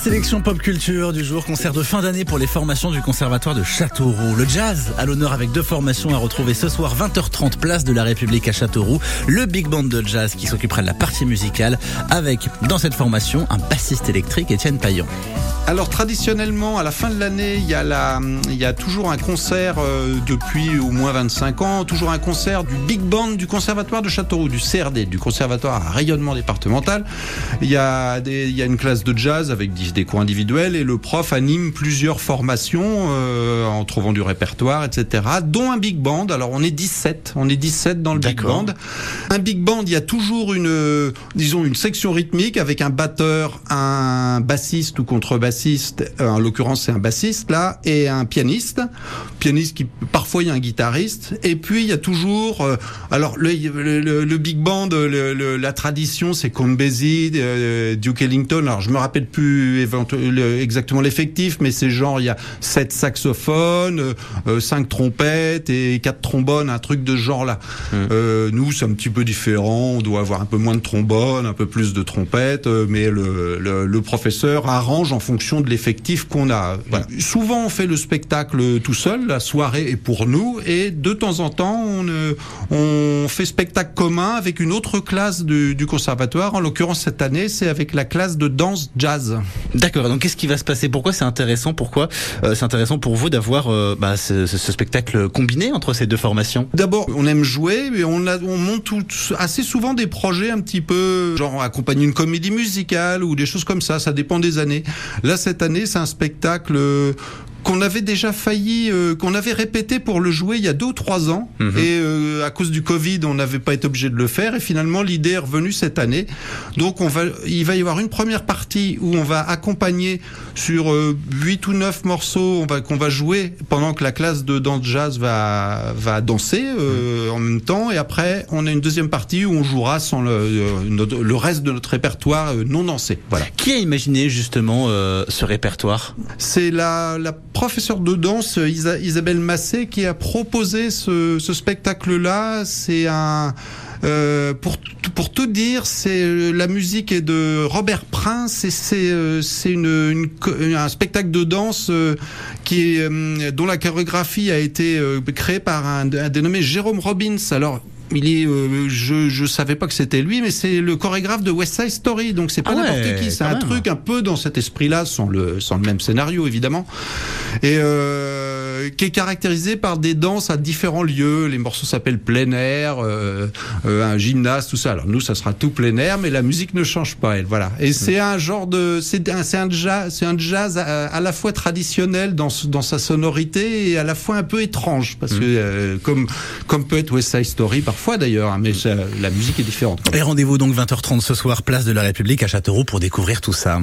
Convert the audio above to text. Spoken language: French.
sélection pop culture du jour, concert de fin d'année pour les formations du conservatoire de Châteauroux. Le jazz à l'honneur avec deux formations à retrouver ce soir 20h30 place de la République à Châteauroux. Le big band de jazz qui s'occupera de la partie musicale avec dans cette formation un bassiste électrique Étienne Payan. Alors traditionnellement, à la fin de l'année, il y a la, il y a toujours un concert euh, depuis au moins 25 ans, toujours un concert du big band du conservatoire de Châteauroux, du CRD, du conservatoire à rayonnement départemental. Il y a des, il y a une classe de jazz avec des, des cours individuels et le prof anime plusieurs formations euh, en trouvant du répertoire, etc. Dont un big band. Alors on est 17, on est 17 dans le big band. Un big band, il y a toujours une, disons une section rythmique avec un batteur, un bassiste ou contrebassiste. euh, En l'occurrence, c'est un bassiste là et un pianiste. Pianiste qui parfois il y a un guitariste. Et puis il y a toujours, euh, alors le, le, le- le big band, le- le- la tradition, c'est Count Basie, euh, Duke Ellington. Alors je me rappelle plus exactement l'effectif, mais c'est genre il y a sept saxophones, euh, euh, cinq trompettes et quatre trombones, un truc de ce genre là. Euh, nous, c'est un petit peu différent. On doit avoir un peu moins de trombones, un peu plus de trompettes, mais le, le, le professeur arrange en fonction de l'effectif qu'on a. Voilà. Souvent, on fait le spectacle tout seul. La soirée est pour nous, et de temps en temps, on, euh, on fait spectacle commun avec une autre classe du, du conservatoire. En l'occurrence, cette année, c'est avec la classe de danse jazz. D'accord. Donc qu'est-ce qui va se passer? Pourquoi c'est intéressant? Pourquoi euh, c'est intéressant pour vous d'avoir euh, bah, ce, spectacle combiné entre ces deux formations? D'abord, on aime jouer, mais on, a, on monte assez souvent des projets un petit peu, genre accompagner une comédie musicale ou des choses comme ça. Ça dépend des années. Là, cette année, c'est un spectacle qu'on avait déjà failli, euh, qu'on avait répété pour le jouer il y a deux ou trois ans, Mhm. et euh, à cause du Covid, on n'avait pas été obligé de le faire. Et finalement, l'idée est revenue cette année. Donc, on va, il va y avoir une première partie où on va accompagner sur euh, huit ou neuf morceaux, on va qu'on va jouer pendant que la classe de danse jazz va va danser euh, en même temps. Et après, on a une deuxième partie où on jouera sans le, euh, le reste de notre répertoire euh, non dansé. Voilà. Qui a imaginé justement euh, ce répertoire? C'est la, la professeure de danse Isa- Isabelle Massé qui a proposé ce, ce spectacle-là. C'est un euh, pour pour tout dire, c'est euh, la musique est de Robert Prince et c'est euh, c'est un spectacle de danse qui dont la chorégraphie a été créée par un, un dénommé Jérôme Robbins. Alors il est, euh, je je savais pas que c'était lui, mais c'est le chorégraphe de West Side Story, donc c'est pas Ah ouais, n'importe qui. C'est un même. truc un peu dans cet esprit-là, sans le sans le même scénario évidemment, et euh, qui est caractérisé par des danses à différents lieux. Les morceaux s'appellent plein air, euh, euh, un gymnase, tout ça. Alors nous, ça sera tout plein air, mais la musique ne change pas. Elle, voilà. Et c'est un genre de, c'est un, c'est un jazz, c'est un jazz à, à la fois traditionnel dans dans sa sonorité et à la fois un peu étrange, parce que euh, comme comme peut être West Side Story parfois hein, mais la musique est différente. Et rendez-vous donc 20h30 ce soir, place de la République à Châteauroux pour découvrir tout ça.